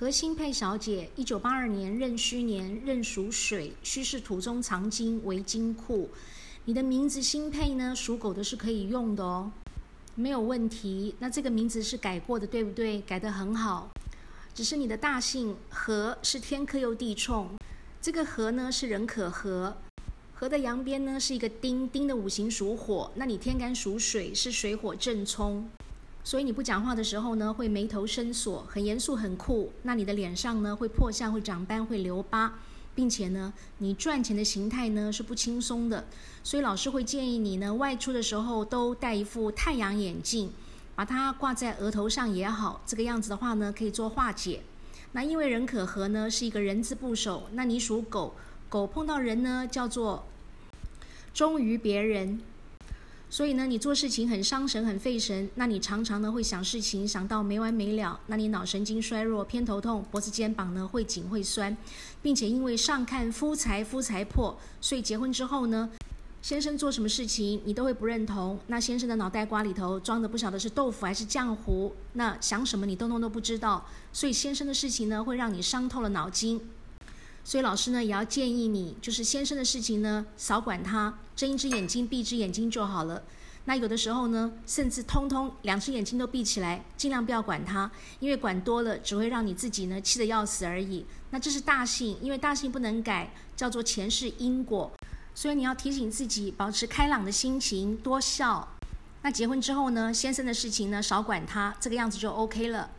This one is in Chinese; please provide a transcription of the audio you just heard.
何心配小姐，一九八二年壬戌年，壬属水，戌是土中藏金为金库。你的名字新配呢，属狗的是可以用的哦，没有问题。那这个名字是改过的，对不对？改得很好。只是你的大姓何是天克又地冲，这个何呢是人可和，何的阳边呢是一个丁，丁的五行属火，那你天干属水，是水火正冲。所以你不讲话的时候呢，会眉头深锁，很严肃很酷。那你的脸上呢，会破相，会长斑，会留疤，并且呢，你赚钱的形态呢是不轻松的。所以老师会建议你呢，外出的时候都戴一副太阳眼镜，把它挂在额头上也好。这个样子的话呢，可以做化解。那因为人可和呢是一个人字部首，那你属狗，狗碰到人呢叫做忠于别人。所以呢，你做事情很伤神、很费神，那你常常呢会想事情想到没完没了，那你脑神经衰弱、偏头痛、脖子、肩膀呢会紧会酸，并且因为上看夫财夫财破，所以结婚之后呢，先生做什么事情你都会不认同。那先生的脑袋瓜里头装的不晓得是豆腐还是浆糊，那想什么你通通都不知道，所以先生的事情呢会让你伤透了脑筋。所以老师呢也要建议你，就是先生的事情呢少管他，睁一只眼睛闭一只眼睛就好了。那有的时候呢，甚至通通两只眼睛都闭起来，尽量不要管他，因为管多了只会让你自己呢气得要死而已。那这是大幸，因为大幸不能改，叫做前世因果。所以你要提醒自己，保持开朗的心情，多笑。那结婚之后呢，先生的事情呢少管他，这个样子就 OK 了。